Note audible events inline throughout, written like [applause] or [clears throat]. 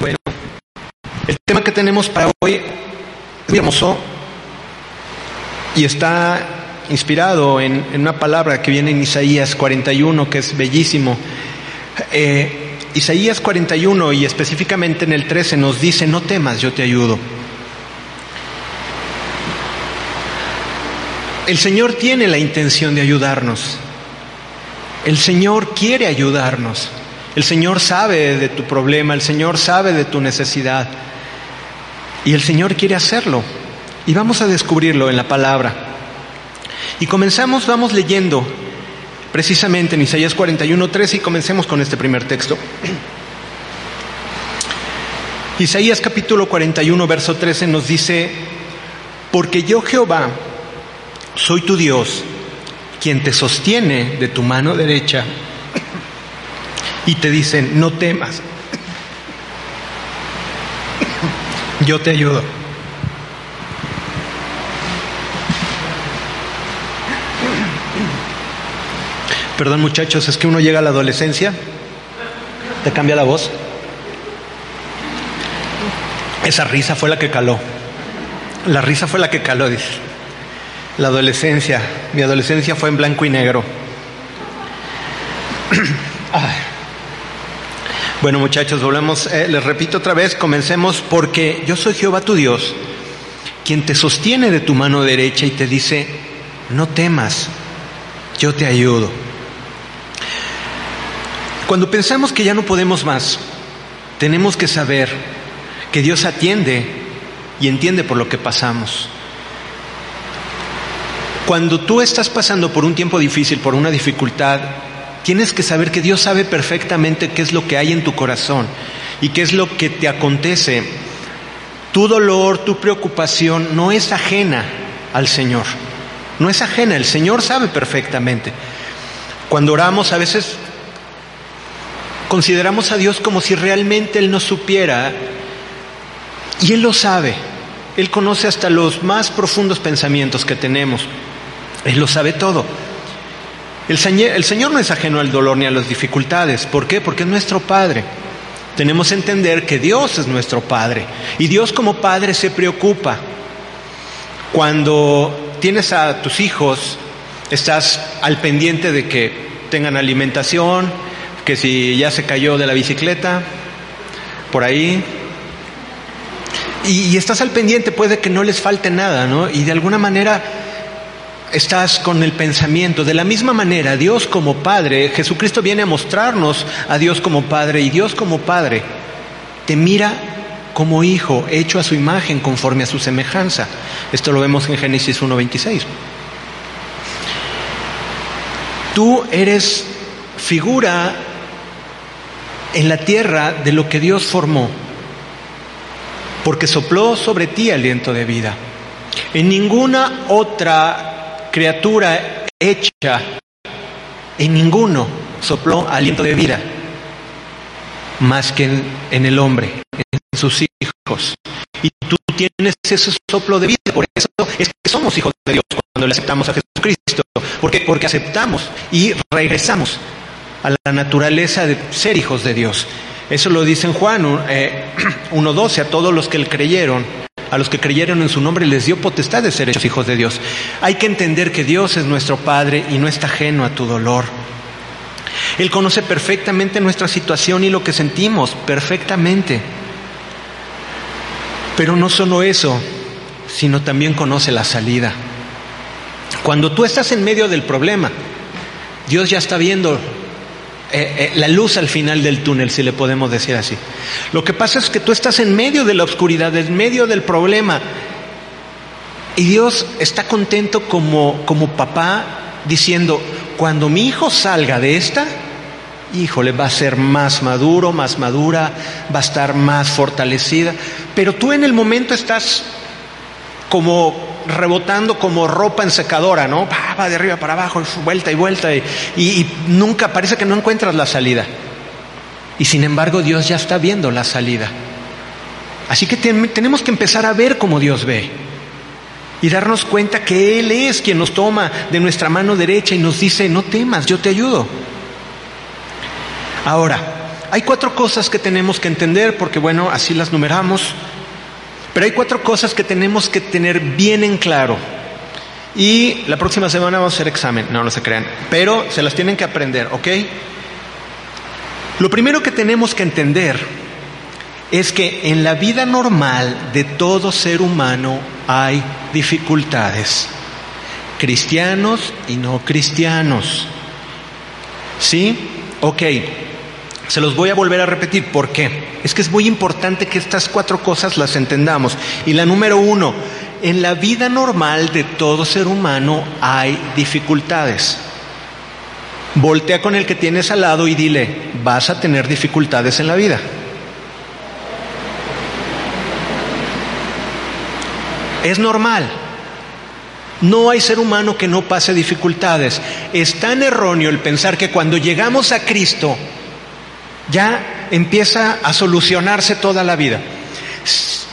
Bueno, el tema que tenemos para hoy es muy hermoso y está inspirado en, una palabra que viene en Isaías 41, que es bellísimo. Eh, Isaías 41 y específicamente en el 13 nos dice, no temas, yo te ayudo. El Señor tiene la intención de ayudarnos. El Señor quiere ayudarnos. El Señor sabe de tu problema, el Señor sabe de tu necesidad. Y el Señor quiere hacerlo. Y vamos a descubrirlo en la palabra. Y comenzamos, vamos leyendo precisamente en Isaías 41.3 y comencemos con este primer texto. [clears throat] Isaías capítulo 41, verso 13 nos dice, porque yo Jehová soy tu Dios, quien te sostiene de tu mano derecha y te dice, no temas, yo te ayudo. Perdón muchachos, es que uno llega a la adolescencia, te cambia la voz. Esa risa fue la que caló. La risa fue la que caló, dice. La adolescencia, mi adolescencia fue en blanco y negro. [clears throat] Bueno muchachos, volvemos, eh, les repito otra vez, comencemos porque yo soy Jehová tu Dios, quien te sostiene de tu mano derecha y te dice, no temas, yo te ayudo. Cuando pensamos que ya no podemos más, tenemos que saber que Dios atiende y entiende por lo que pasamos. Cuando tú estás pasando por un tiempo difícil, por una dificultad, tienes que saber que Dios sabe perfectamente qué es lo que hay en tu corazón y qué es lo que te acontece. Tu dolor, tu preocupación no es ajena al Señor. No es ajena, el Señor sabe perfectamente. Cuando oramos a veces consideramos a Dios como si realmente Él no supiera y Él lo sabe. Él conoce hasta los más profundos pensamientos que tenemos. Él lo sabe todo. El Señor, no es ajeno al dolor ni a las dificultades. ¿Por qué? Porque es nuestro Padre. Tenemos que entender que Dios es nuestro Padre. Y Dios como Padre se preocupa. Cuando tienes a tus hijos, estás al pendiente de que tengan alimentación, que si ya se cayó de la bicicleta, por ahí. Y, estás al pendiente, puede que no les falte nada, ¿no? Y de alguna manera estás con el pensamiento. De la misma manera, Dios como Padre, Jesucristo viene a mostrarnos a Dios como Padre y Dios como Padre te mira como hijo, hecho a su imagen, conforme a su semejanza. Esto lo vemos en Génesis 1.26. Tú eres figura en la tierra de lo que Dios formó, porque sopló sobre ti aliento de vida. En ninguna otra criatura hecha, en ninguno sopló aliento de vida, más que en, el hombre, en sus hijos. Y tú tienes ese soplo de vida, por eso es que somos hijos de Dios cuando le aceptamos a Jesucristo, porque porque aceptamos y regresamos a la naturaleza de ser hijos de Dios. Eso lo dice en Juan 1.12, eh, [clears throat] a todos los que le creyeron, a los que creyeron en su nombre les dio potestad de ser hechos hijos de Dios. Hay que entender que Dios es nuestro Padre y no está ajeno a tu dolor. Él conoce perfectamente nuestra situación y lo que sentimos, perfectamente. Pero no solo eso, sino también conoce la salida. Cuando tú estás en medio del problema, Dios ya está viendo eh, eh, la luz al final del túnel, si le podemos decir así. Lo que pasa es que tú estás en medio de la oscuridad, en medio del problema. Y Dios está contento como, como papá diciendo, cuando mi hijo salga de esta, híjole, va a ser más maduro, más madura, va a estar más fortalecida. Pero tú en el momento estás como rebotando como ropa en secadora, ¿no? Va, de arriba para abajo, vuelta y vuelta, y, nunca parece que no encuentras la salida. Y sin embargo Dios ya está viendo la salida. Así que tenemos que empezar a ver como Dios ve y darnos cuenta que Él es quien nos toma de nuestra mano derecha y nos dice, no temas, yo te ayudo. Ahora, hay cuatro cosas que tenemos que entender, porque bueno, así las numeramos, pero hay cuatro cosas que tenemos que tener bien en claro. Y la próxima semana vamos a hacer examen, no, no se crean, pero se las tienen que aprender, ¿ok? Lo primero que tenemos que entender es que en la vida normal de todo ser humano hay dificultades, cristianos y no cristianos. ¿Sí? Ok, se los voy a volver a repetir. ¿Por qué? Es que es muy importante que estas cuatro cosas las entendamos. Y la número uno, en la vida normal de todo ser humano hay dificultades. Voltea con el que tienes al lado y dile, vas a tener dificultades en la vida. Es normal. No hay ser humano que no pase dificultades. Es tan erróneo el pensar que cuando llegamos a Cristo ya empieza a solucionarse toda la vida.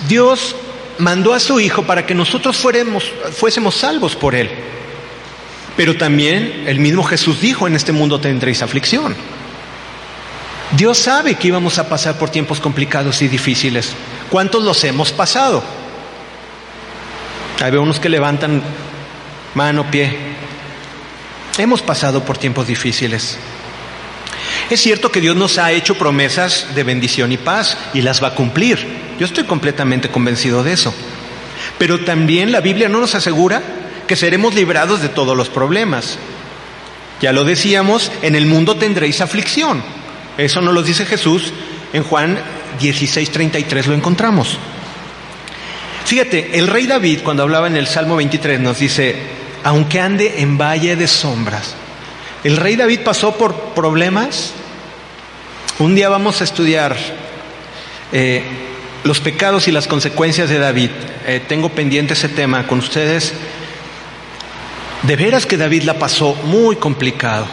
Dios mandó a su Hijo para que nosotros fuéramos, fuésemos salvos por Él. Pero también el mismo Jesús dijo, en este mundo tendréis aflicción. Dios sabe que íbamos a pasar por tiempos complicados y difíciles. ¿Cuántos los hemos pasado? Hay unos que levantan mano, pie. Hemos pasado por tiempos difíciles. Es cierto que Dios nos ha hecho promesas de bendición y paz y las va a cumplir. Yo estoy completamente convencido de eso. Pero también la Biblia no nos asegura que seremos librados de todos los problemas. Ya lo decíamos, en el mundo tendréis aflicción. Eso nos lo dice Jesús en Juan 16:33 lo encontramos. Fíjate, el rey David cuando hablaba en el Salmo 23 nos dice, aunque ande en valle de sombras. El rey David pasó por problemas. Un día vamos a estudiar eh, los pecados y las consecuencias de David. Eh, tengo pendiente ese tema con ustedes. De veras que David la pasó muy complicado.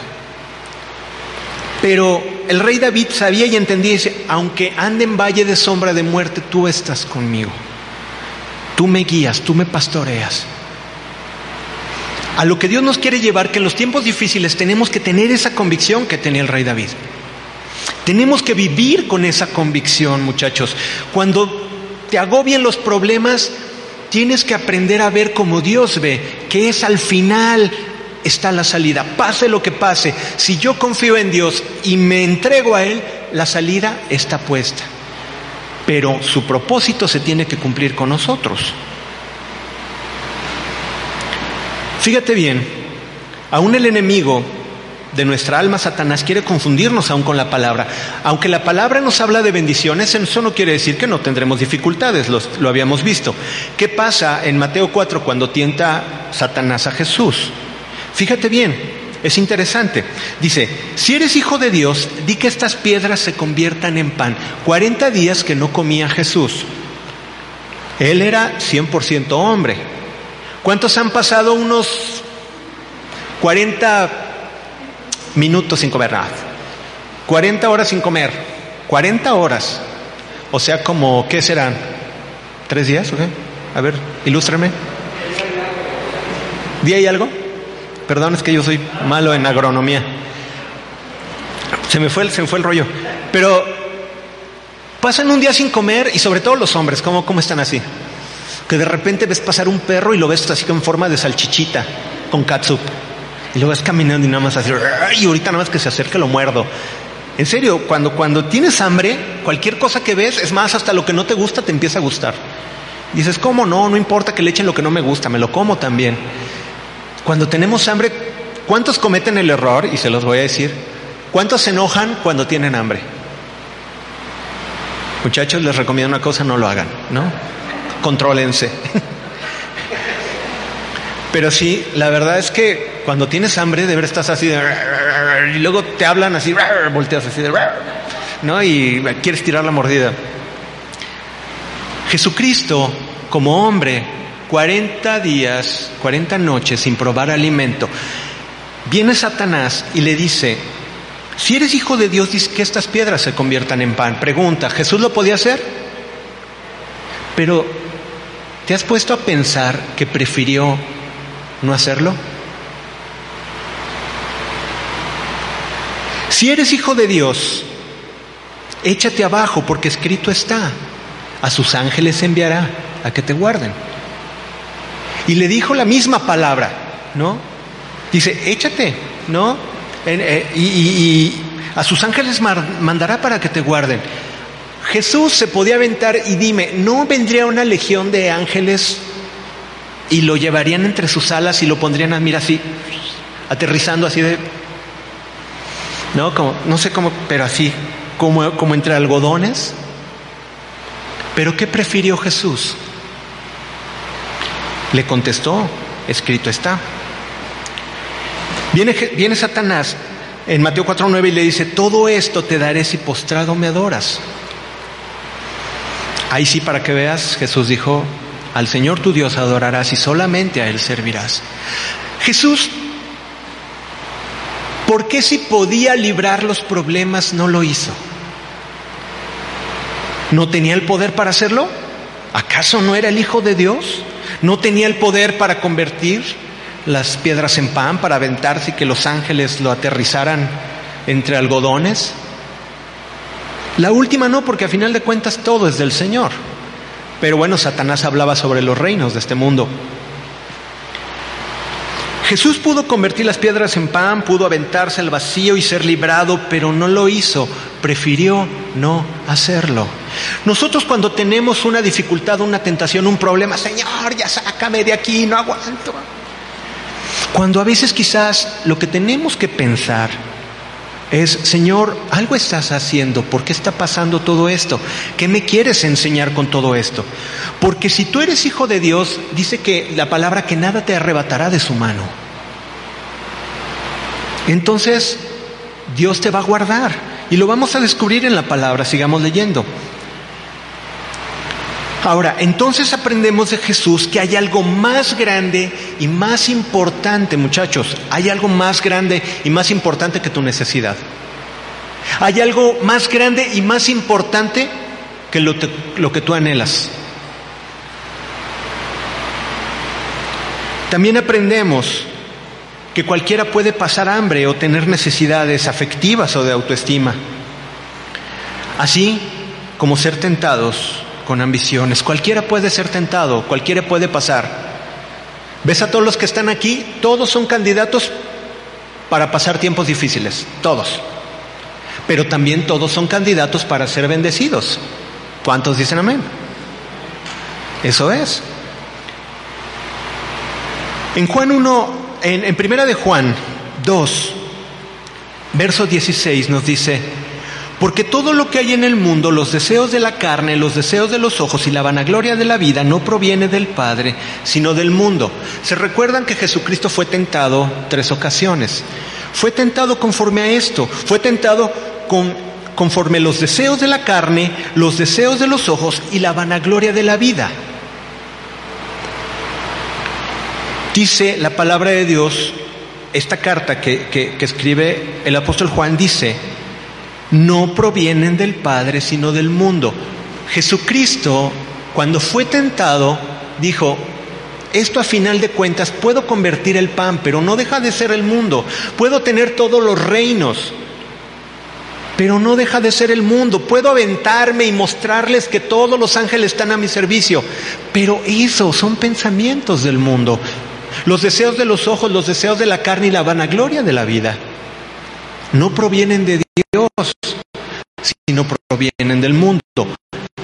Pero el rey David sabía y entendía y dice, aunque ande en valle de sombra de muerte, tú estás conmigo. Tú me guías, tú me pastoreas. A lo que Dios nos quiere llevar, que en los tiempos difíciles tenemos que tener esa convicción que tenía el rey David. Tenemos que vivir con esa convicción, muchachos. Cuando te agobien los problemas, tienes que aprender a ver como Dios ve, que es al final está la salida. Pase lo que pase, si yo confío en Dios y me entrego a Él, la salida está puesta. Pero su propósito se tiene que cumplir con nosotros. Fíjate bien, aún el enemigo de nuestra alma, Satanás, quiere confundirnos aún con la palabra. Aunque la palabra nos habla de bendiciones, eso no quiere decir que no tendremos dificultades, lo habíamos visto. ¿Qué pasa en Mateo 4 cuando tienta Satanás a Jesús? Fíjate bien, es interesante. Dice, si eres hijo de Dios, di que estas piedras se conviertan en pan. 40 días que no comía Jesús. Él era 100% hombre. ¿Cuántos han pasado unos 40 minutos sin comer nada? 40 horas sin comer. 40 horas. O sea, como, ¿qué serán? ¿Tres días? Okay. A ver, ilústrame. ¿Día y algo? Perdón, es que yo soy malo en agronomía. Se me fue el, se me fue el rollo. Pero pasan un día sin comer y sobre todo los hombres, ¿cómo, cómo están así? Que de repente ves pasar un perro y lo ves así en forma de salchichita con catsup. Y lo ves caminando y nada más así, y ahorita nada más que se acerque lo muerdo. En serio, cuando, cuando tienes hambre, cualquier cosa que ves, es más, hasta lo que no te gusta te empieza a gustar. dices, ¿cómo no? No importa que le echen lo que no me gusta, me lo como también. Cuando tenemos hambre, ¿cuántos cometen el error? Y se los voy a decir. ¿Cuántos se enojan cuando tienen hambre? Muchachos, les recomiendo una cosa, no lo hagan, ¿no? Contrólense. [laughs] Pero sí, la verdad es que cuando tienes hambre, de ver estás así de... Y luego te hablan así, volteas así de... ¿No? Y quieres tirar la mordida. Jesucristo, como hombre, 40 días, 40 noches sin probar alimento. Viene Satanás y le dice, si eres hijo de Dios, dice que estas piedras se conviertan en pan. Pregunta, ¿Jesús lo podía hacer? Pero, ¿te has puesto a pensar que prefirió no hacerlo? Si eres hijo de Dios, échate abajo porque escrito está, a sus ángeles enviará a que te guarden. Y le dijo la misma palabra, ¿no? Dice, échate, ¿no? Eh, y, a sus ángeles mandará para que te guarden. Jesús se podía aventar y dime, ¿no vendría una legión de ángeles y lo llevarían entre sus alas y lo pondrían mira así, aterrizando así de, no, como, no sé cómo, pero así, como, como entre algodones? ¿Pero qué prefirió Jesús? Le contestó, escrito está. Viene, viene Satanás en Mateo 4.9 y le dice, todo esto te daré si postrado me adoras. Ahí sí, para que veas, Jesús dijo, al Señor tu Dios adorarás y solamente a Él servirás. Jesús, ¿por qué si podía librar los problemas no lo hizo? ¿No tenía el poder para hacerlo? ¿Acaso no era el Hijo de Dios? ¿No tenía el poder para convertir las piedras en pan, para aventarse y que los ángeles lo aterrizaran entre algodones? La última no, porque a final de cuentas todo es del Señor. Pero bueno, Satanás hablaba sobre los reinos de este mundo. Jesús pudo convertir las piedras en pan, pudo aventarse al vacío y ser librado, pero no lo hizo, prefirió no hacerlo. Nosotros cuando tenemos una dificultad, una tentación, un problema, Señor, ya sácame de aquí, no aguanto. Cuando a veces quizás lo que tenemos que pensar es, Señor, algo estás haciendo, ¿por qué está pasando todo esto? ¿Qué me quieres enseñar con todo esto? Porque si tú eres hijo de Dios, dice que la palabra que nada te arrebatará de su mano. Entonces, Dios te va a guardar y lo vamos a descubrir en la palabra, sigamos leyendo. Ahora, entonces aprendemos de Jesús que hay algo más grande y más importante, muchachos. Hay algo más grande y más importante que tu necesidad. Hay algo más grande y más importante que lo, que tú anhelas. También aprendemos que cualquiera puede pasar hambre o tener necesidades afectivas o de autoestima. Así como ser tentados con ambiciones. Cualquiera puede ser tentado, cualquiera puede pasar. ¿Ves a todos los que están aquí? Todos son candidatos para pasar tiempos difíciles, todos. Pero también todos son candidatos para ser bendecidos. ¿Cuántos dicen amén? Eso es. En Juan 1, en, Primera de Juan 2, verso 16 nos dice, porque todo lo que hay en el mundo, los deseos de la carne, los deseos de los ojos y la vanagloria de la vida, no proviene del Padre, sino del mundo. Se recuerdan que Jesucristo fue tentado tres ocasiones. Fue tentado conforme a esto, fue tentado con, conforme los deseos de la carne, los deseos de los ojos y la vanagloria de la vida. Dice la palabra de Dios, esta carta que, que escribe el apóstol Juan dice, no provienen del Padre, sino del mundo. Jesucristo, cuando fue tentado, dijo, esto a final de cuentas puedo convertir el pan, pero no deja de ser el mundo. Puedo tener todos los reinos, pero no deja de ser el mundo. Puedo aventarme y mostrarles que todos los ángeles están a mi servicio, pero eso son pensamientos del mundo. Los deseos de los ojos, los deseos de la carne y la vanagloria de la vida no provienen de Dios, sino provienen del mundo.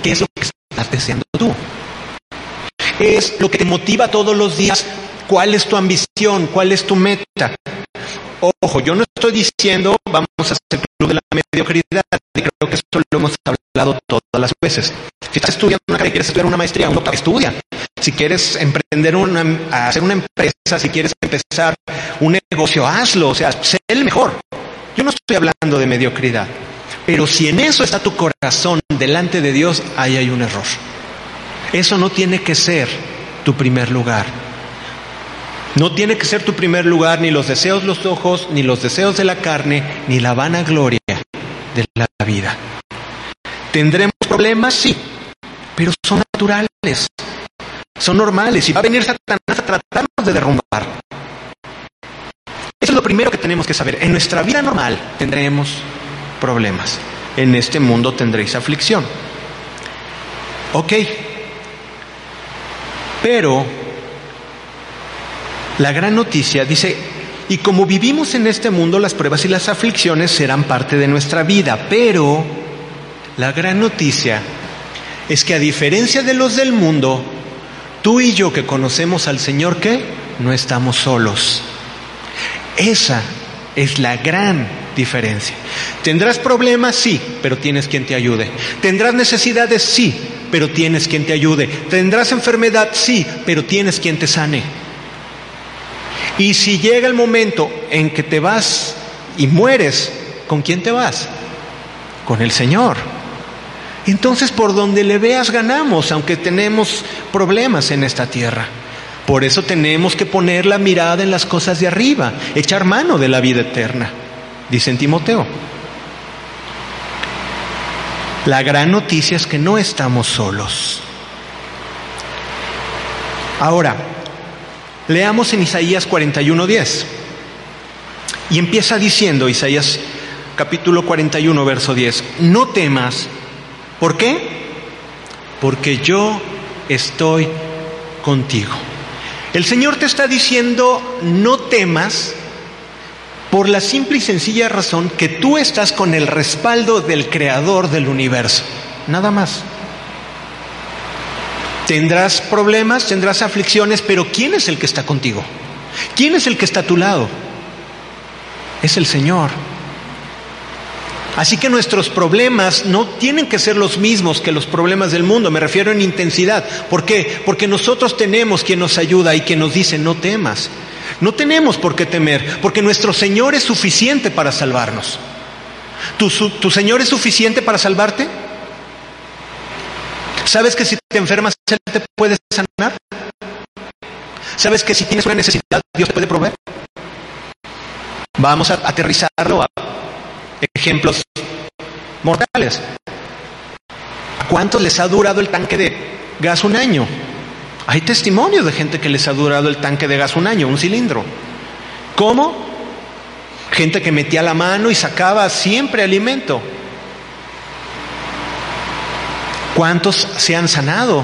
¿Qué es lo que estás deseando tú? Es lo que te motiva todos los días. ¿Cuál es tu ambición? ¿Cuál es tu meta? Ojo, yo no estoy diciendo vamos a hacer club de la mediocridad, y creo que eso lo hemos hablado todas las veces. Si estás estudiando una carrera, quieres estudiar una maestría, un doctorado, estudia. Si quieres emprender una, hacer una empresa, si quieres empezar un negocio, hazlo, o sea, sé el mejor. Yo no estoy hablando de mediocridad, pero si en eso está tu corazón delante de Dios, ahí hay un error. Eso no tiene que ser tu primer lugar. No tiene que ser tu primer lugar ni los deseos de los ojos, ni los deseos de la carne, ni la vanagloria de la vida. ¿Tendremos problemas? Sí, pero son naturales, son normales y va a venir Satanás a tratarnos de derrumbar. Eso es lo primero que tenemos que saber. En nuestra vida normal tendremos problemas. en este mundo tendréis aflicción. Ok, pero la gran noticia dice, y como vivimos en este mundo, las pruebas y las aflicciones serán parte de nuestra vida, pero la gran noticia es que a diferencia de los del mundo, tú y yo que conocemos al Señor, ¿qué? No estamos solos. Esa es la gran diferencia. ¿Tendrás problemas? Sí, pero tienes quien te ayude. ¿Tendrás necesidades? Sí, pero tienes quien te ayude. ¿Tendrás enfermedad? Sí, pero tienes quien te sane. Y si llega el momento en que te vas y mueres, ¿con quién te vas? Con el Señor. Entonces por donde le veas ganamos, aunque tenemos problemas en esta tierra. Por eso tenemos que poner la mirada en las cosas de arriba, echar mano de la vida eterna, dice en Timoteo. La gran noticia es que no estamos solos. Ahora, leamos en Isaías 41:10. Y empieza diciendo Isaías capítulo 41, verso 10, no temas. ¿Por qué? Porque yo estoy contigo. El Señor te está diciendo, no temas por la simple y sencilla razón que tú estás con el respaldo del Creador del universo. Nada más. Tendrás problemas, tendrás aflicciones, pero ¿quién es el que está contigo? ¿Quién es el que está a tu lado? Es el Señor. Así que nuestros problemas no tienen que ser los mismos que los problemas del mundo, me refiero en intensidad. ¿Por qué? Porque nosotros tenemos quien nos ayuda y quien nos dice, no temas. No tenemos por qué temer, porque nuestro Señor es suficiente para salvarnos. ¿Tu, Señor es suficiente para salvarte? ¿Sabes que si te enfermas, Él te puede sanar? ¿Sabes que si tienes una necesidad, Dios te puede proveer? Vamos a aterrizarlo a ejemplos mortales. ¿A cuántos les ha durado el tanque de gas un año? Hay testimonios de gente que les ha durado el tanque de gas un año, un cilindro. ¿Cómo? Gente que metía la mano y sacaba siempre alimento. ¿Cuántos se han sanado?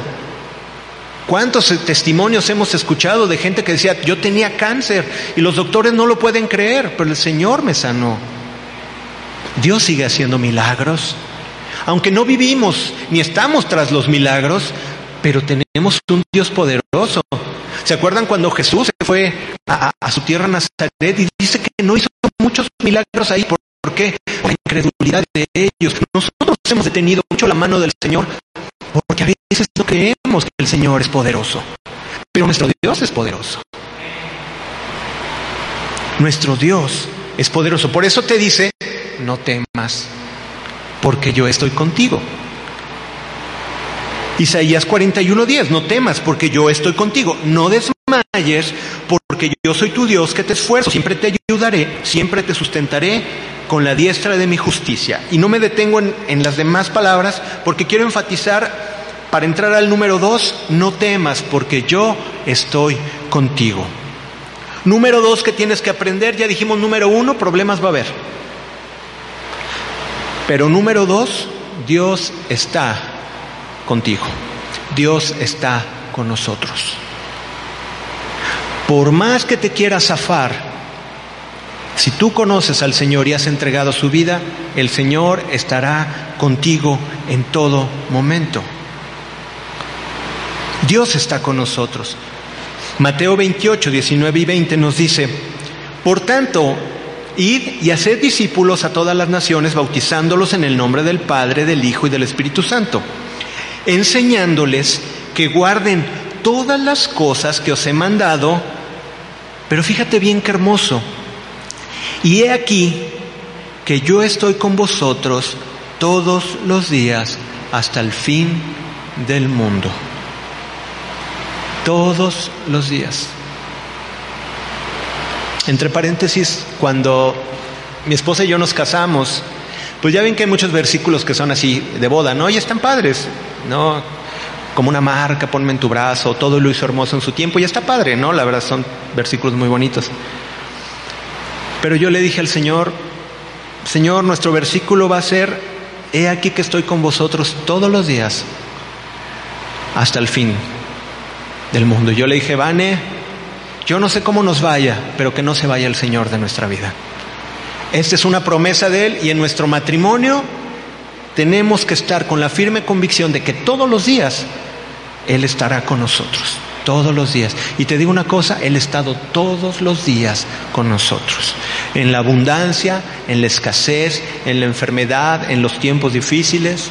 ¿Cuántos testimonios hemos escuchado de gente que decía, yo tenía cáncer y los doctores no lo pueden creer, pero el Señor me sanó? Dios sigue haciendo milagros. Aunque no vivimos ni estamos tras los milagros, pero tenemos un Dios poderoso. ¿Se acuerdan cuando Jesús se fue a, su tierra Nazaret y dice que no hizo muchos milagros ahí? ¿Por qué? Por la incredulidad de ellos. Nosotros hemos detenido mucho la mano del Señor porque a veces no creemos que el Señor es poderoso. Pero nuestro Dios es poderoso. Nuestro Dios es poderoso. Por eso te dice, no temas, porque yo estoy contigo. Isaías 41:10, no temas, porque yo estoy contigo. No desmayes, porque yo soy tu Dios que te esfuerzo. Siempre te ayudaré, siempre te sustentaré con la diestra de mi justicia. Y no me detengo en, en las demás palabras, porque quiero enfatizar, para entrar al número dos, no temas, porque yo estoy contigo. Número dos que tienes que aprender, ya dijimos número uno, problemas va a haber. Pero número dos, Dios está contigo. Dios está con nosotros. Por más que te quieras zafar, si tú conoces al Señor y has entregado su vida, el Señor estará contigo en todo momento. Dios está con nosotros. Mateo 28, 19 y 20 nos dice, por tanto, id y haced discípulos a todas las naciones, bautizándolos en el nombre del Padre, del Hijo y del Espíritu Santo, enseñándoles que guarden todas las cosas que os he mandado, pero fíjate bien qué hermoso. Y he aquí que yo estoy con vosotros todos los días hasta el fin del mundo todos los días. Entre paréntesis, cuando mi esposa y yo nos casamos, pues ya ven que hay muchos versículos que son así de boda, ¿no? Y están padres, ¿no? Como una marca, ponme en tu brazo, todo lo hizo hermoso en su tiempo, y está padre, ¿no? La verdad son versículos muy bonitos. Pero yo le dije al Señor, Señor, nuestro versículo va a ser, he aquí que estoy con vosotros todos los días hasta el fin del mundo. Yo le dije, Vane, yo no sé cómo nos vaya, pero que no se vaya el Señor de nuestra vida. Esta es una promesa de Él y en nuestro matrimonio tenemos que estar con la firme convicción de que todos los días Él estará con nosotros, todos los días. Y te digo una cosa, Él ha estado todos los días con nosotros, en la abundancia, en la escasez, en la enfermedad, en los tiempos difíciles,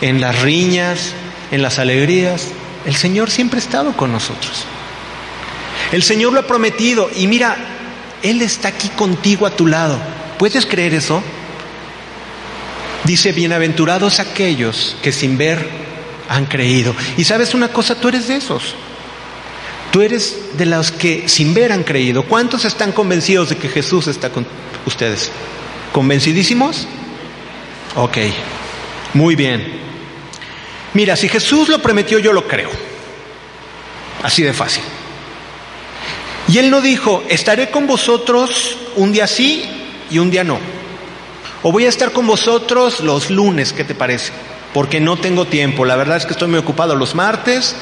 en las riñas, en las alegrías. El Señor siempre ha estado con nosotros. El Señor lo ha prometido y mira, Él está aquí contigo a tu lado. ¿Puedes creer eso? Dice, bienaventurados aquellos que sin ver han creído. Y sabes una cosa, tú eres de esos. Tú eres de los que sin ver han creído. ¿Cuántos están convencidos de que Jesús está con ustedes? ¿Convencidísimos? Ok, muy bien. Mira, si Jesús lo prometió, yo lo creo. Así de fácil. Y él no dijo, estaré con vosotros un día sí y un día no. O voy a estar con vosotros los lunes, ¿qué te parece? Porque no tengo tiempo. La verdad es que estoy muy ocupado los martes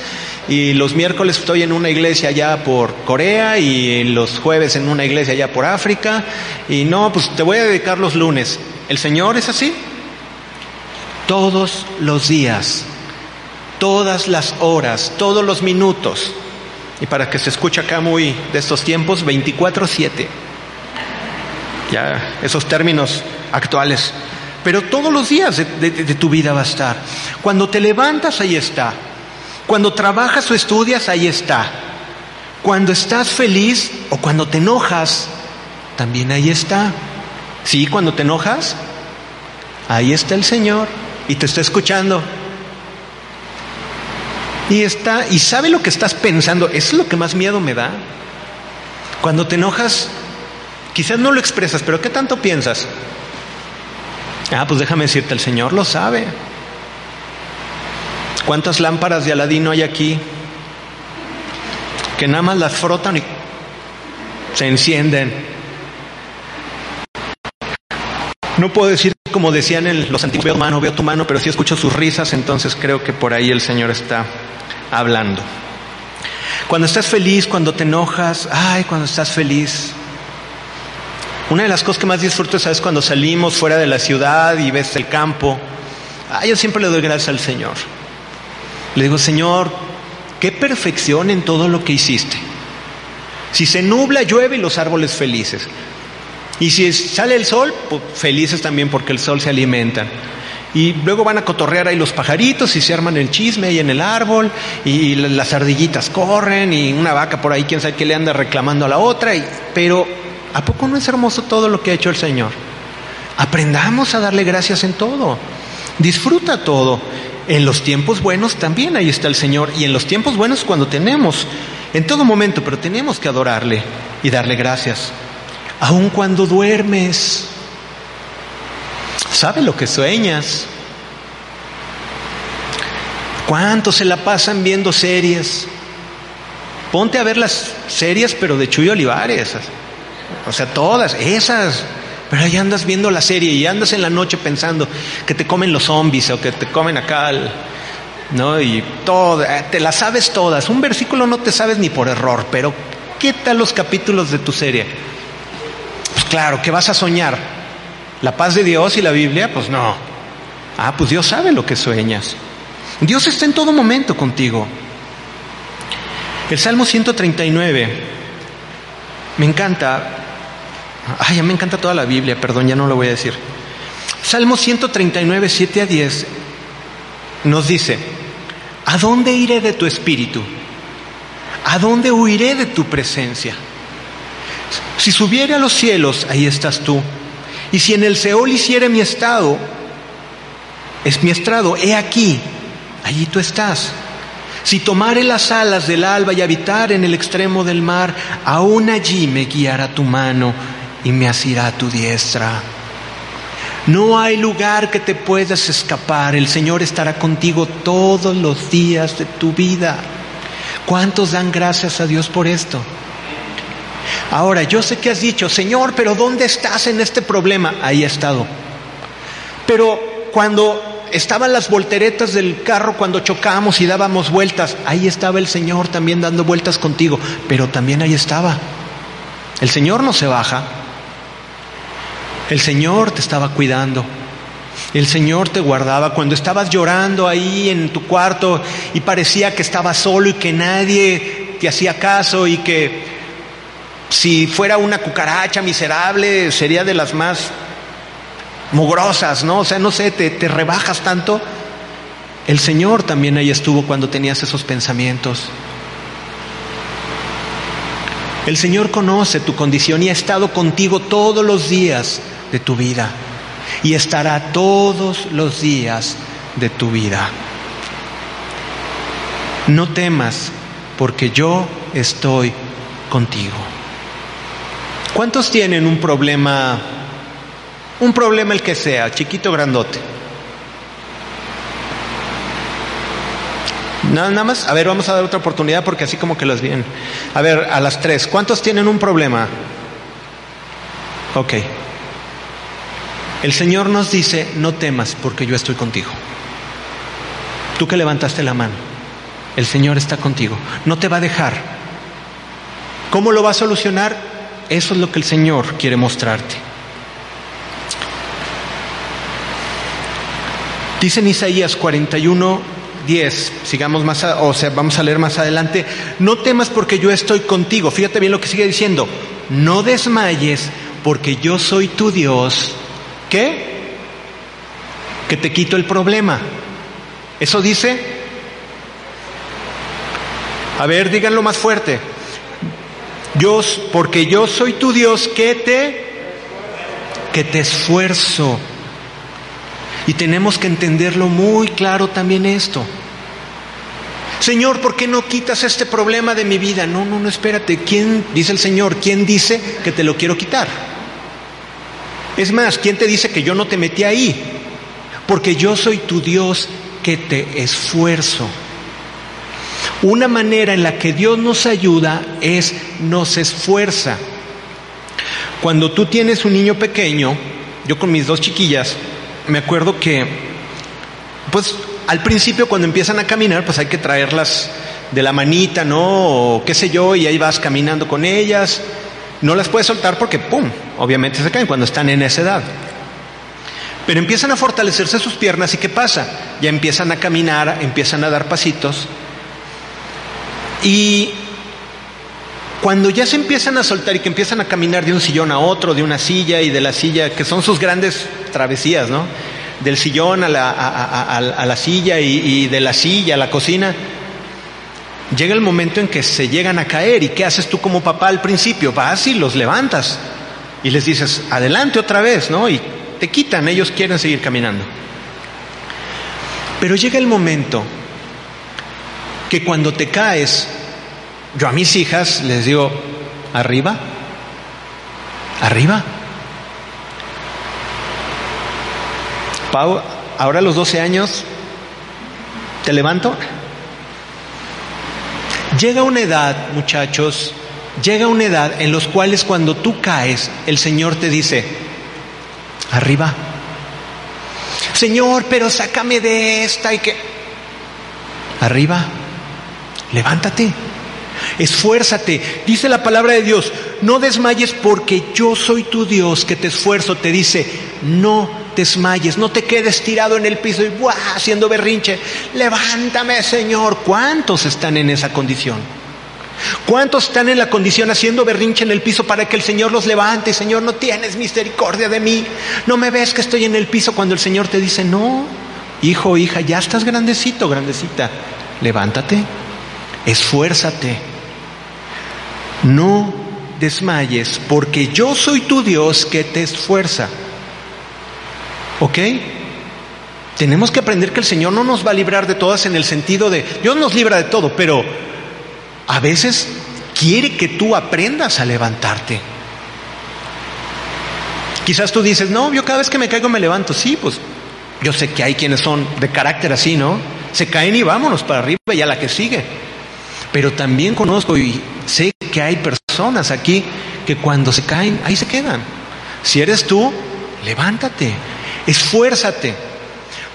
y los miércoles estoy en una iglesia allá por Corea y los jueves en una iglesia allá por África. Y no, pues te voy a dedicar los lunes. ¿El Señor es así? Todos los días, todas las horas, todos los minutos. Y para que se escuche acá muy de estos tiempos, 24/7. Ya, esos términos actuales. Pero todos los días de, tu vida va a estar. Cuando te levantas, ahí está. Cuando trabajas o estudias, ahí está. Cuando estás feliz o cuando te enojas, también ahí está. Sí, cuando te enojas, ahí está el Señor y te está escuchando. Y está, y sabe lo que estás pensando. Eso es lo que más miedo me da. Cuando te enojas, quizás no lo expresas, pero ¿qué tanto piensas? Ah, pues déjame decirte, el Señor lo sabe. ¿Cuántas lámparas de Aladino hay aquí? Que nada más las frotan y se encienden. No puedo decir como decían en los antiguos, veo mano, veo tu mano, pero sí escucho sus risas, entonces creo que por ahí el Señor está hablando. Cuando estás feliz, cuando te enojas, ay, cuando estás feliz, una de las cosas que más disfruto es cuando salimos fuera de la ciudad y ves el campo. Ah, yo siempre le doy gracias al Señor. Le digo, Señor, qué perfección en todo lo que hiciste. Si se nubla, llueve y los árboles felices. Y si sale el sol, pues felices también porque el sol se alimenta. Y luego van a cotorrear ahí los pajaritos y se arman el chisme ahí en el árbol y las ardillitas corren y una vaca por ahí, quién sabe qué le anda reclamando a la otra. Pero ¿A poco no es hermoso todo lo que ha hecho el Señor? Aprendamos a darle gracias en todo. Disfruta todo. En los tiempos buenos también ahí está el Señor. Y en los tiempos buenos cuando tenemos, en todo momento, pero tenemos que adorarle y darle gracias. Aun cuando duermes. ¿Sabe lo que sueñas? ¿Cuántos se la pasan viendo series? Ponte a ver las series, pero de Chuy Olivares. O sea, todas, esas. Pero ahí andas viendo la serie y andas en la noche pensando que te comen los zombies o que te comen acá, ¿no? Y todo, eh, te las sabes todas. Un versículo no te sabes ni por error, pero ¿qué tal los capítulos de tu serie? Pues claro, que vas a soñar. La paz de Dios y la Biblia, pues no. Ah, pues Dios sabe lo que sueñas. Dios está en todo momento contigo. El Salmo 139 me encanta Ay, me encanta toda la Biblia, perdón, ya no lo voy a decir. Salmo 139, 7 a 10 nos dice, ¿a dónde iré de tu espíritu? ¿A dónde huiré de tu presencia? Si subiere a los cielos, ahí estás tú. Y si en el Seol hiciere mi estado, es mi estrado, he aquí, allí tú estás. Si tomare las alas del alba y habitar en el extremo del mar, aún allí me guiará tu mano y me asirá tu diestra. No hay lugar que te puedas escapar. El Señor estará contigo todos los días de tu vida. ¿Cuántos dan gracias a Dios por esto? Ahora, yo sé que has dicho, Señor, pero ¿dónde estás en este problema? Ahí he estado. Pero cuando estaban las volteretas del carro cuando chocábamos y dábamos vueltas, ahí estaba el Señor también dando vueltas contigo, pero también ahí estaba. El Señor no se baja. El Señor te estaba cuidando. El Señor te guardaba cuando estabas llorando ahí en tu cuarto y parecía que estabas solo y que nadie te hacía caso y que si fuera una cucaracha miserable sería de las más mugrosas, ¿no? O sea, no sé, te, te rebajas tanto. El Señor también ahí estuvo cuando tenías esos pensamientos. El Señor conoce tu condición y ha estado contigo todos los días de tu vida y estará todos los días de tu vida. No temas porque yo estoy contigo. ¿Cuántos tienen un problema, un problema el que sea, chiquito o grandote? Nada, más, a ver, vamos a dar otra oportunidad porque así como que los vienen. A ver, a las tres, ¿cuántos tienen un problema? Ok. El Señor nos dice, no temas porque yo estoy contigo. Tú que levantaste la mano, el Señor está contigo, no te va a dejar. ¿Cómo lo va a solucionar? Eso es lo que el Señor quiere mostrarte. Dice en Isaías 41, 10, sigamos más, o sea, vamos a leer más adelante, no temas porque yo estoy contigo. Fíjate bien lo que sigue diciendo, no desmayes porque yo soy tu Dios. ¿Qué? Que te quito el problema. ¿Eso dice? A ver, díganlo más fuerte. Porque yo soy tu Dios que te, que te esfuerzo y tenemos que entenderlo muy claro también esto. Señor, ¿por qué no quitas este problema de mi vida? No, no, no, espérate. ¿Quién, dice el Señor, quién dice que te lo quiero quitar? Es más, ¿quién te dice que yo no te metí ahí? Porque yo soy tu Dios que te esfuerzo. Una manera en la que Dios nos ayuda es nos esfuerza. Cuando tú tienes un niño pequeño, yo con mis dos chiquillas, me acuerdo que, pues al principio cuando empiezan a caminar, pues hay que traerlas de la manita, ¿no? O qué sé yo, y ahí vas caminando con ellas. No las puedes soltar porque, ¡pum!, obviamente se caen cuando están en esa edad. Pero empiezan a fortalecerse sus piernas y ¿qué pasa? Ya empiezan a caminar, empiezan a dar pasitos. Y cuando ya se empiezan a soltar y que empiezan a caminar de un sillón a otro, de una silla y de la silla, que son sus grandes travesías, ¿no? Del sillón a la, a, la silla y, y, de la silla a la cocina, llega el momento en que se llegan a caer. ¿Y qué haces tú como papá al principio? Vas y los levantas y les dices, adelante otra vez, ¿no? Y te quitan, ellos quieren seguir caminando. Pero llega el momento que cuando te caes, yo a mis hijas les digo, arriba, arriba. Pau, ahora a los 12 años, ¿te levanto? Llega una edad, muchachos, llega una edad en los cuales cuando tú caes, el Señor te dice, arriba. Señor, pero sácame de esta y que... Arriba, levántate. Esfuérzate. Dice la palabra de Dios, no desmayes porque yo soy tu Dios que te esfuerzo. Te dice, no desmayes, no te quedes tirado en el piso y ¡buah! haciendo berrinche. Levántame, Señor. ¿Cuántos están en esa condición? ¿Cuántos están en la condición haciendo berrinche en el piso para que el Señor los levante? Señor, no tienes misericordia de mí. No me ves que estoy en el piso cuando el Señor te dice, no, hijo, hija, ya estás grandecito, grandecita. Levántate, esfuérzate no desmayes, porque yo soy tu Dios que te esfuerza. ¿Ok? Tenemos que aprender que el Señor no nos va a librar de todas en el sentido de, Dios nos libra de todo, pero a veces quiere que tú aprendas a levantarte. Quizás tú dices, no, yo cada vez que me caigo me levanto. Sí, pues yo sé que hay quienes son de carácter así, ¿no? Se caen y vámonos para arriba y a la que sigue. Pero también conozco y sé que hay personas aquí que cuando se caen, ahí se quedan. Si eres tú, levántate, esfuérzate.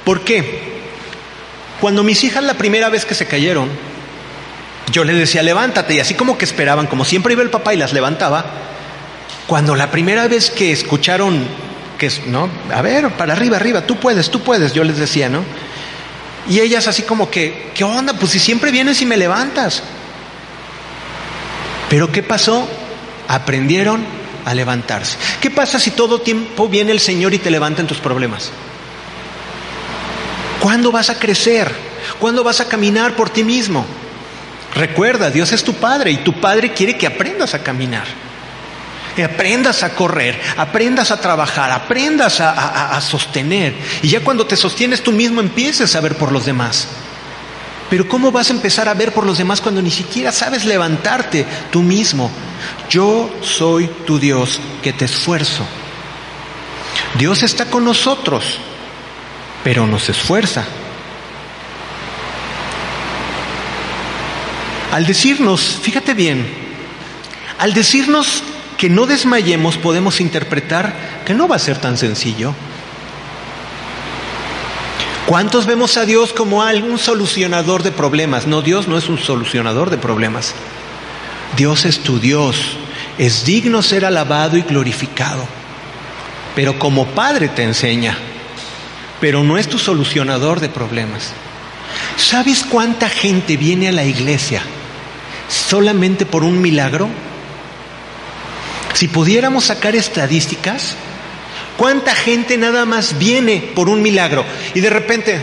¿Por qué? Cuando mis hijas la primera vez que se cayeron, yo les decía, levántate, y así como que esperaban, como siempre iba el papá y las levantaba, cuando la primera vez que escucharon que, ¿no? A ver, para arriba, arriba, tú puedes, tú puedes, yo les decía, ¿no? Y ellas así como que, ¿qué onda? Pues si siempre vienes y me levantas. Pero ¿qué pasó? Aprendieron a levantarse. ¿Qué pasa si todo tiempo viene el Señor y te levanta en tus problemas? ¿Cuándo vas a crecer? ¿Cuándo vas a caminar por ti mismo? Recuerda, Dios es tu Padre y tu Padre quiere que aprendas a caminar. Aprendas a correr, aprendas a trabajar, aprendas a, a sostener. Y ya cuando te sostienes tú mismo empieces a ver por los demás. Pero ¿cómo vas a empezar a ver por los demás cuando ni siquiera sabes levantarte tú mismo? Yo soy tu Dios que te esfuerzo. Dios está con nosotros, pero nos esfuerza. Al decirnos, fíjate bien, al decirnos que no desmayemos podemos interpretar que no va a ser tan sencillo. ¿Cuántos vemos a Dios como algún solucionador de problemas? No, Dios no es un solucionador de problemas. Dios es tu Dios, es digno ser alabado y glorificado. Pero como Padre te enseña, pero no es tu solucionador de problemas. ¿Sabes cuánta gente viene a la iglesia solamente por un milagro? Si pudiéramos sacar estadísticas, ¿cuánta gente nada más viene por un milagro y de repente,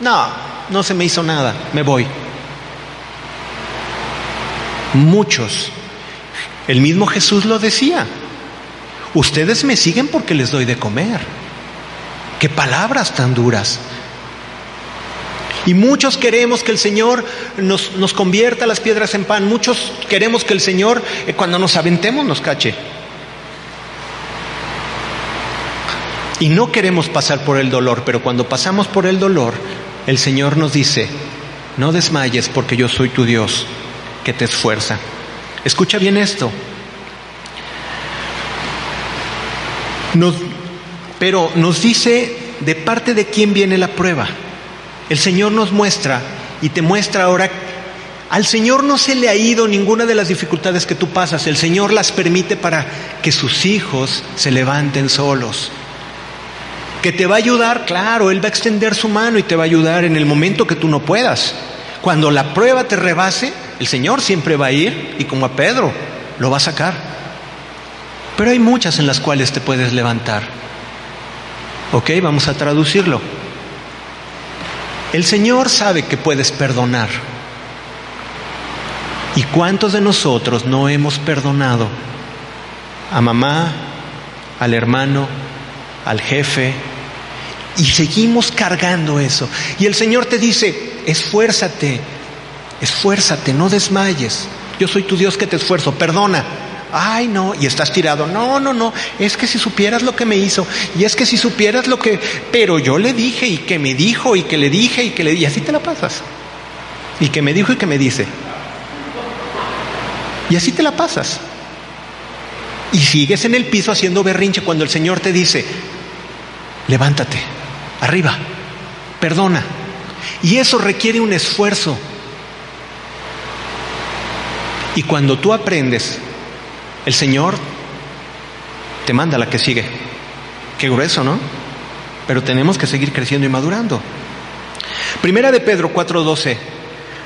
no, no se me hizo nada, me voy? Muchos. El mismo Jesús lo decía. Ustedes me siguen porque les doy de comer. Qué palabras tan duras. Y muchos queremos que el Señor nos, nos convierta las piedras en pan. Muchos queremos que el Señor, eh, cuando nos aventemos, nos cache. Y no queremos pasar por el dolor, pero cuando pasamos por el dolor, el Señor nos dice, no desmayes porque yo soy tu Dios que te esfuerza. Escucha bien esto. pero nos dice de parte de quién viene la prueba. El Señor nos muestra y te muestra ahora, al Señor no se le ha ido ninguna de las dificultades que tú pasas, el Señor las permite para que sus hijos se levanten solos. Que te va a ayudar, claro, Él va a extender su mano y te va a ayudar en el momento que tú no puedas. Cuando la prueba te rebase, el Señor siempre va a ir y como a Pedro, lo va a sacar. Pero hay muchas en las cuales te puedes levantar. Ok, vamos a traducirlo. El Señor sabe que puedes perdonar. ¿Y cuántos de nosotros no hemos perdonado a mamá, al hermano, al jefe? Y seguimos cargando eso. Y el Señor te dice, esfuérzate, esfuérzate, no desmayes. Yo soy tu Dios que te esfuerzo, perdona. Ay, no, y estás tirado. No, no, no, es que si supieras lo que me hizo, y es que si supieras lo que... Pero yo le dije y que me dijo y que le dije y que le... Y así te la pasas. Y que me dijo y que me dice. Y así te la pasas. Y sigues en el piso haciendo berrinche cuando el Señor te dice, levántate, arriba, perdona. Y eso requiere un esfuerzo. Y cuando tú aprendes el Señor te manda la que sigue. Qué grueso, ¿no? Pero tenemos que seguir creciendo y madurando. Primera de Pedro 4:12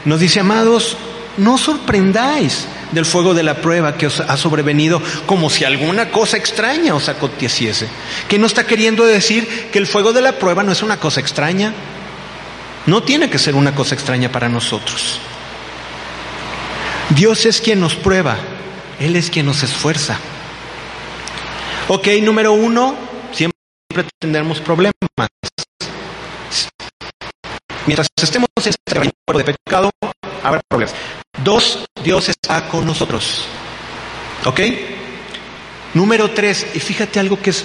nos dice, amados, no sorprendáis del fuego de la prueba que os ha sobrevenido como si alguna cosa extraña os aconteciese. Que no está queriendo decir que el fuego de la prueba no es una cosa extraña. No tiene que ser una cosa extraña para nosotros. Dios es quien nos prueba, él es quien nos esfuerza. Ok, número uno, siempre tendremos problemas. Mientras estemos en este cuerpo de pecado, habrá problemas. Dos, Dios está con nosotros. ¿Ok? Número tres, y fíjate algo que es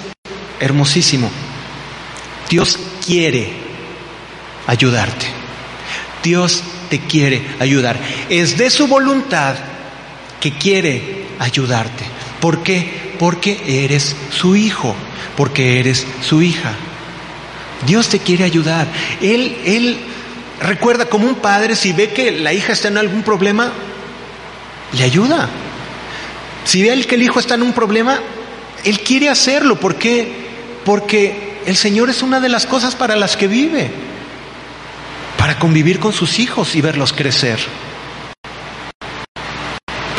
hermosísimo. Dios quiere ayudarte. Dios te quiere ayudar. Es de su voluntad que quiere ayudarte. ¿Por qué? Porque eres su hijo, porque eres su hija. Dios te quiere ayudar. Él, él recuerda como un padre, si ve que la hija está en algún problema, le ayuda. Si ve que el hijo está en un problema, Él quiere hacerlo. ¿Por qué? Porque el Señor es una de las cosas para las que vive. Para convivir con sus hijos y verlos crecer.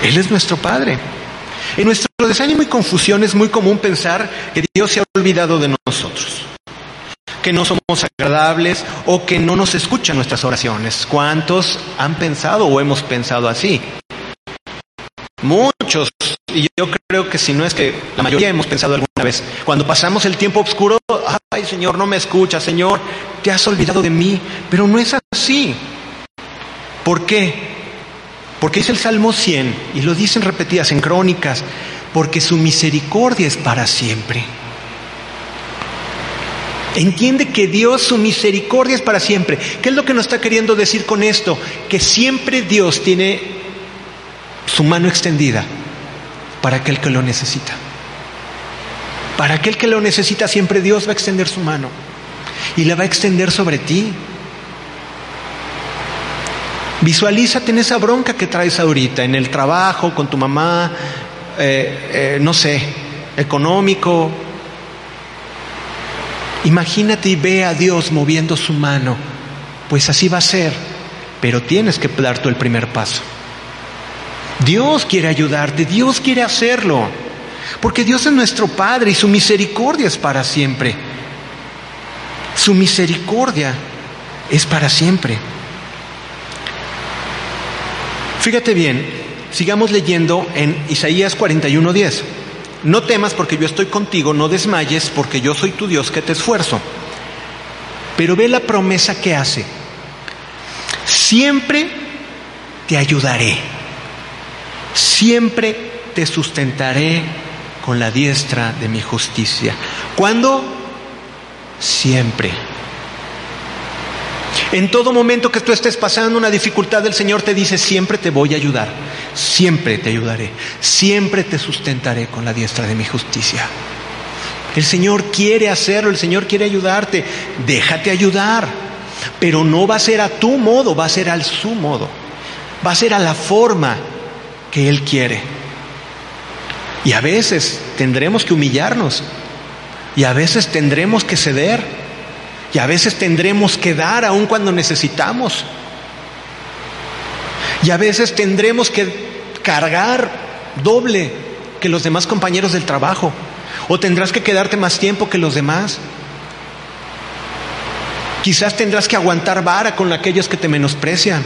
Él es nuestro Padre. En nuestro desánimo y confusión es muy común pensar que Dios se ha olvidado de nosotros, que no somos agradables o que no nos escucha nuestras oraciones. ¿Cuántos han pensado o hemos pensado así? Muchos, y yo creo que si no es que la mayoría hemos pensado alguna vez, cuando pasamos el tiempo oscuro, ay Señor, no me escucha, Señor, te has olvidado de mí, pero no es así. ¿Por qué? Porque es el Salmo 100, y lo dicen repetidas en crónicas, porque su misericordia es para siempre. Entiende que Dios, su misericordia es para siempre. ¿Qué es lo que nos está queriendo decir con esto? Que siempre Dios tiene su mano extendida para aquel que lo necesita. Para aquel que lo necesita siempre Dios va a extender su mano y la va a extender sobre ti. Visualízate en esa bronca que traes ahorita, en el trabajo, con tu mamá, eh, eh, no sé, económico. Imagínate y ve a Dios moviendo su mano. Pues así va a ser, pero tienes que dar tú el primer paso. Dios quiere ayudarte, Dios quiere hacerlo, porque Dios es nuestro Padre y su misericordia es para siempre. Su misericordia es para siempre. Fíjate bien, sigamos leyendo en Isaías 41:10. No temas porque yo estoy contigo, no desmayes porque yo soy tu Dios que te esfuerzo. Pero ve la promesa que hace. Siempre te ayudaré. Siempre te sustentaré con la diestra de mi justicia. ¿Cuándo? Siempre. En todo momento que tú estés pasando una dificultad, el Señor te dice, siempre te voy a ayudar, siempre te ayudaré, siempre te sustentaré con la diestra de mi justicia. El Señor quiere hacerlo, el Señor quiere ayudarte, déjate ayudar, pero no va a ser a tu modo, va a ser al su modo, va a ser a la forma que Él quiere. Y a veces tendremos que humillarnos, y a veces tendremos que ceder. Y a veces tendremos que dar aun cuando necesitamos. Y a veces tendremos que cargar doble que los demás compañeros del trabajo. O tendrás que quedarte más tiempo que los demás. Quizás tendrás que aguantar vara con aquellos que te menosprecian.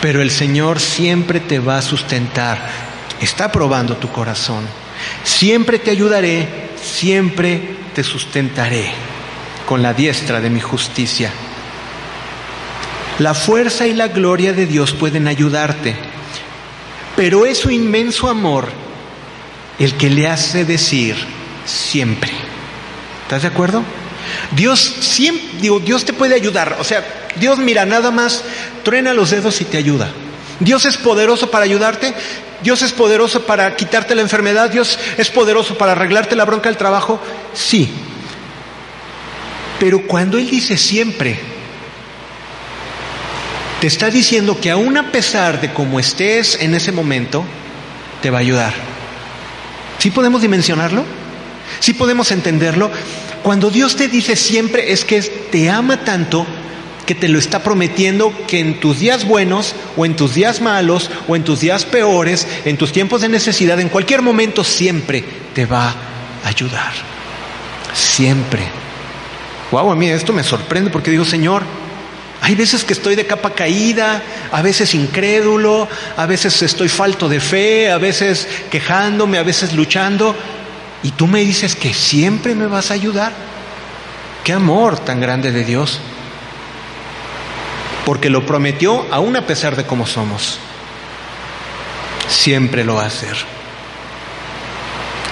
Pero el Señor siempre te va a sustentar. Está probando tu corazón. Siempre te ayudaré, siempre te sustentaré con la diestra de mi justicia. La fuerza y la gloria de Dios pueden ayudarte, pero es su inmenso amor el que le hace decir siempre. ¿Estás de acuerdo? Dios siempre, Dios te puede ayudar. O sea, Dios mira, nada más truena los dedos y te ayuda. Dios es poderoso para ayudarte. Dios es poderoso para quitarte la enfermedad. Dios es poderoso para arreglarte la bronca del trabajo. Sí, pero cuando Él dice siempre, te está diciendo que aún a pesar de cómo estés en ese momento, te va a ayudar. ¿Sí podemos dimensionarlo? ¿Sí podemos entenderlo? Cuando Dios te dice siempre es que te ama tanto que te lo está prometiendo que en tus días buenos o en tus días malos o en tus días peores, en tus tiempos de necesidad, en cualquier momento siempre te va a ayudar. Siempre. Wow, a mí esto me sorprende porque digo, Señor, hay veces que estoy de capa caída, a veces incrédulo, a veces estoy falto de fe, a veces quejándome, a veces luchando, y tú me dices que siempre me vas a ayudar. Qué amor tan grande de Dios. Porque lo prometió aún a pesar de cómo somos. Siempre lo va a hacer.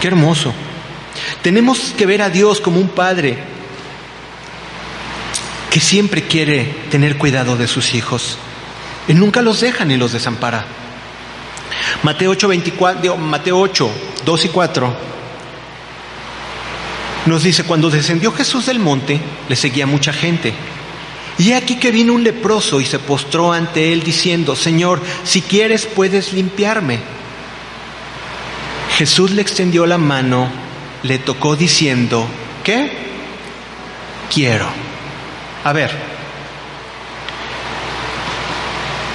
Qué hermoso. Tenemos que ver a Dios como un padre que siempre quiere tener cuidado de sus hijos. Él nunca los deja ni los desampara. Mateo 8, 24, Mateo 8, 2 y 4. Nos dice, cuando descendió Jesús del monte, le seguía mucha gente. Y aquí que vino un leproso y se postró ante él diciendo, Señor, si quieres puedes limpiarme. Jesús le extendió la mano, le tocó diciendo, ¿qué? Quiero. A ver,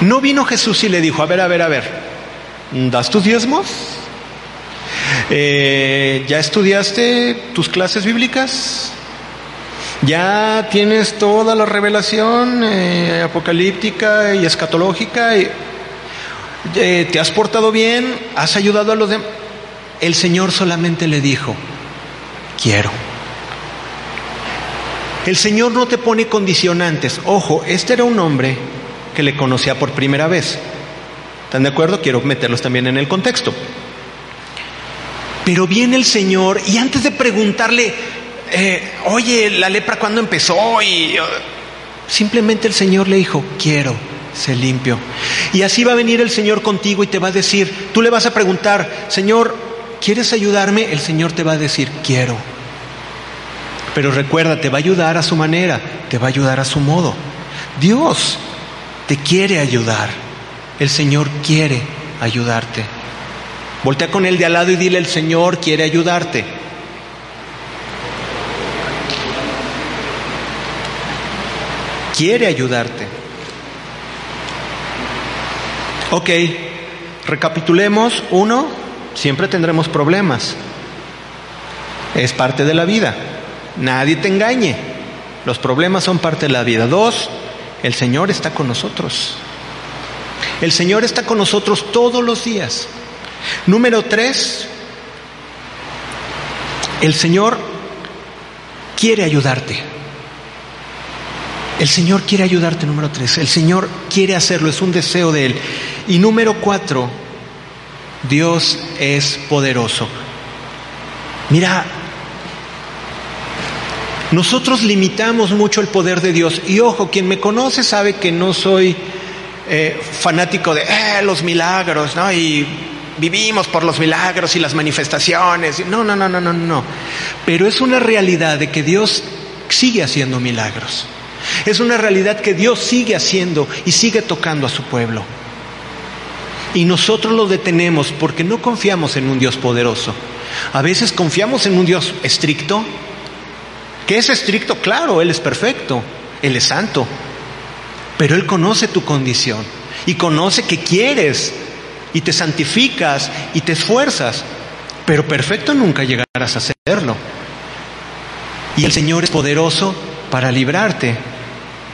no vino Jesús y le dijo, a ver, a ver, a ver, ¿das tus diezmos? Eh, ¿Ya estudiaste tus clases bíblicas? ¿Ya tienes toda la revelación eh, apocalíptica y escatológica? Y, eh, ¿Te has portado bien? ¿Has ayudado a los demás? El Señor solamente le dijo, quiero. El Señor no te pone condicionantes. Ojo, este era un hombre que le conocía por primera vez. ¿Están de acuerdo? Quiero meterlos también en el contexto. Pero viene el Señor y antes de preguntarle, eh, oye, la lepra cuándo empezó y uh, simplemente el Señor le dijo, quiero, se limpio. Y así va a venir el Señor contigo y te va a decir, tú le vas a preguntar, Señor, ¿quieres ayudarme? El Señor te va a decir, quiero. Pero recuerda, te va a ayudar a su manera, te va a ayudar a su modo. Dios te quiere ayudar. El Señor quiere ayudarte. Voltea con él de al lado y dile, el Señor quiere ayudarte. Quiere ayudarte. Ok, recapitulemos. Uno, siempre tendremos problemas. Es parte de la vida. Nadie te engañe. Los problemas son parte de la vida. Dos, el Señor está con nosotros. El Señor está con nosotros todos los días. Número tres, el Señor quiere ayudarte. El Señor quiere ayudarte, número tres. El Señor quiere hacerlo, es un deseo de Él. Y número cuatro, Dios es poderoso. Mira, nosotros limitamos mucho el poder de Dios. Y ojo, quien me conoce sabe que no soy eh, fanático de eh, los milagros, ¿no? Y vivimos por los milagros y las manifestaciones. No, no, no, no, no, no. Pero es una realidad de que Dios sigue haciendo milagros. Es una realidad que Dios sigue haciendo y sigue tocando a su pueblo. Y nosotros lo detenemos porque no confiamos en un Dios poderoso. A veces confiamos en un Dios estricto, que es estricto, claro, Él es perfecto, Él es santo, pero Él conoce tu condición y conoce que quieres y te santificas y te esfuerzas, pero perfecto nunca llegarás a hacerlo. Y el Señor es poderoso para librarte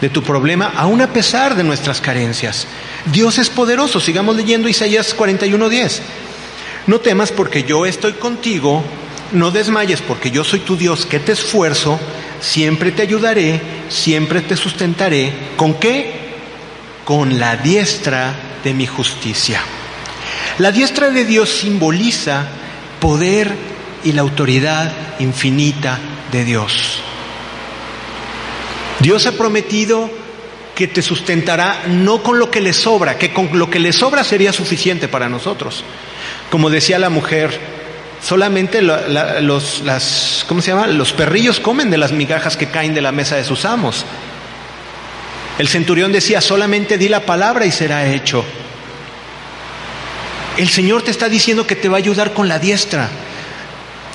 de tu problema, aun a pesar de nuestras carencias. Dios es poderoso. Sigamos leyendo Isaías 41:10. No temas porque yo estoy contigo, no desmayes porque yo soy tu Dios que te esfuerzo, siempre te ayudaré, siempre te sustentaré. ¿Con qué? Con la diestra de mi justicia. La diestra de Dios simboliza poder y la autoridad infinita de Dios. Dios ha prometido que te sustentará no con lo que le sobra, que con lo que le sobra sería suficiente para nosotros. Como decía la mujer, Solamente los, ¿cómo se los perrillos comen de las migajas que caen de la mesa de sus amos. El centurión decía, solamente di la palabra y será hecho. El Señor te está diciendo que te va a ayudar con la diestra,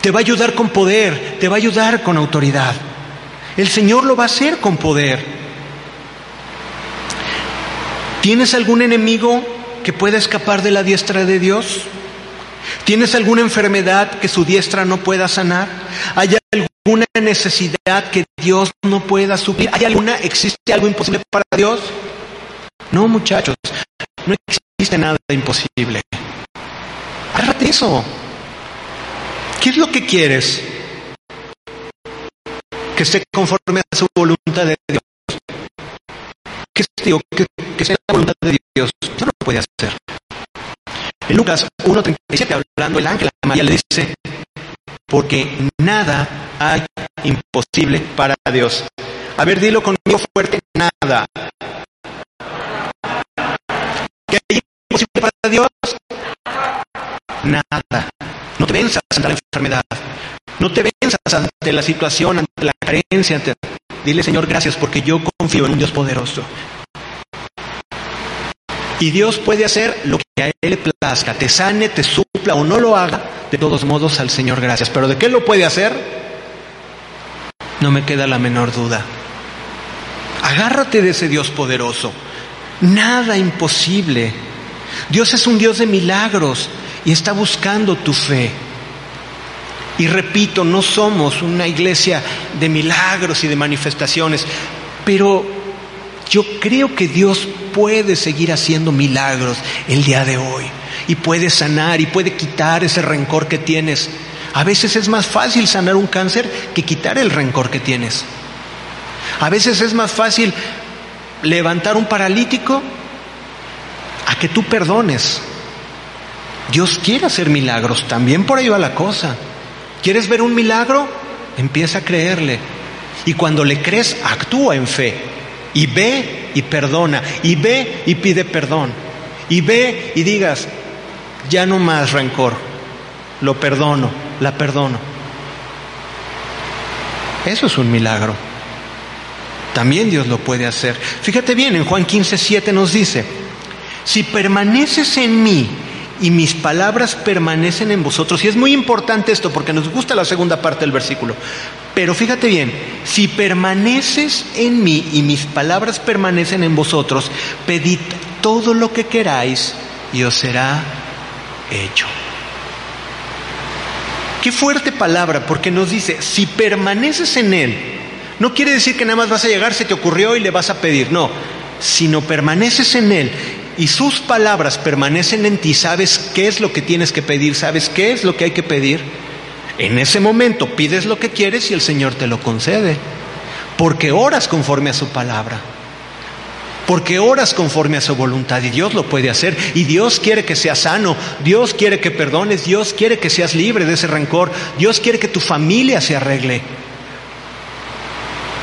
te va a ayudar con poder, te va a ayudar con autoridad. El Señor lo va a hacer con poder. ¿Tienes algún enemigo que pueda escapar de la diestra de Dios? ¿Tienes alguna enfermedad que su diestra no pueda sanar? ¿Hay alguna necesidad que Dios no pueda suplir? ¿Hay alguna, existe algo imposible para Dios? No, muchachos, no existe nada imposible. Agárrate eso. ¿Qué es lo que quieres? Que esté conforme a su voluntad de Dios. ¿Qué digo? Que, que sea la voluntad de Dios. No lo puede hacer. En Lucas 1.37, hablando el ángel a María, le dice, porque nada hay imposible para Dios. A ver, dilo conmigo fuerte, nada. ¿Qué hay imposible para Dios? Nada. No te venzas ante la enfermedad. No te venzas ante la situación, ante la carencia. Dile, Señor, gracias porque yo confío en un Dios poderoso. Y Dios puede hacer lo que a Él le plazca, te sane, te supla o no lo haga, de todos modos al Señor gracias. Pero de qué lo puede hacer, no me queda la menor duda. Agárrate de ese Dios poderoso. Nada imposible. Dios es un Dios de milagros y está buscando tu fe. Y repito, no somos una iglesia de milagros y de manifestaciones, pero yo creo que Dios puede seguir haciendo milagros el día de hoy y puede sanar y puede quitar ese rencor que tienes. A veces es más fácil sanar un cáncer que quitar el rencor que tienes. A veces es más fácil levantar un paralítico a que tú perdones. Dios quiere hacer milagros, también por ahí va la cosa. ¿Quieres ver un milagro? Empieza a creerle. Y cuando le crees, actúa en fe. Y ve y perdona. Y ve y pide perdón. Y ve y digas, ya no más rencor. Lo perdono, la perdono. Eso es un milagro. También Dios lo puede hacer. Fíjate bien, en Juan 15, 7 nos dice, si permaneces en mí y mis palabras permanecen en vosotros, y es muy importante esto porque nos gusta la segunda parte del versículo, pero fíjate bien, si permaneces en mí y mis palabras permanecen en vosotros, pedid todo lo que queráis y os será hecho. Qué fuerte palabra, porque nos dice, si permaneces en Él, no quiere decir que nada más vas a llegar, se te ocurrió y le vas a pedir, no, sino permaneces en Él y sus palabras permanecen en ti, sabes qué es lo que tienes que pedir, sabes qué es lo que hay que pedir, en ese momento pides lo que quieres y el Señor te lo concede, porque oras conforme a su palabra, porque oras conforme a su voluntad y Dios lo puede hacer y Dios quiere que seas sano, Dios quiere que perdones, Dios quiere que seas libre de ese rencor, Dios quiere que tu familia se arregle.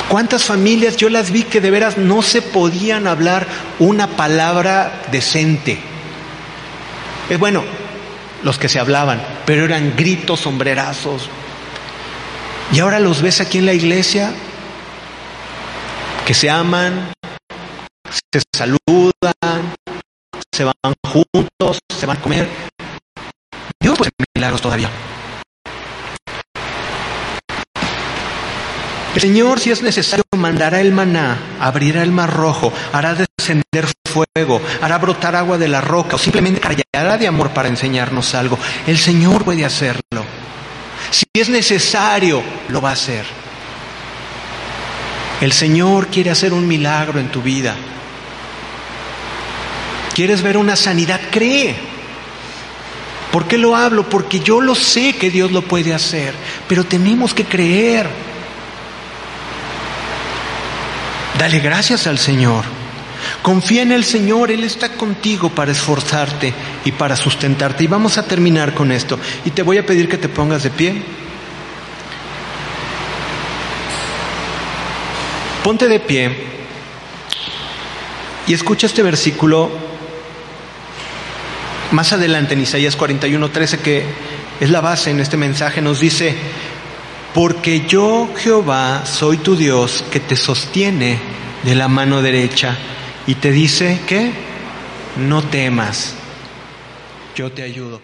¿Cuántas familias yo las vi que de veras no se podían hablar una palabra decente? Es bueno, los que se hablaban, pero eran gritos, sombrerazos. Y ahora los ves aquí en la iglesia que se aman, se saludan, se van juntos, se van a comer. Dios puede milagros todavía. El Señor, si es necesario, mandará el maná, abrirá el mar rojo, hará descender fuego, hará brotar agua de la roca o simplemente callará de amor para enseñarnos algo. El Señor puede hacerlo. Si es necesario, lo va a hacer. El Señor quiere hacer un milagro en tu vida. ¿Quieres ver una sanidad? Cree. ¿Por qué lo hablo? Porque yo lo sé que Dios lo puede hacer, pero tenemos que creer. Dale gracias al Señor. Confía en el Señor, Él está contigo para esforzarte y para sustentarte. Y vamos a terminar con esto. Y te voy a pedir que te pongas de pie. Ponte de pie y escucha este versículo más adelante en Isaías 41, 13, que es la base en este mensaje, nos dice, porque yo Jehová soy tu Dios que te sostiene de la mano derecha y te dice que no temas, yo te ayudo.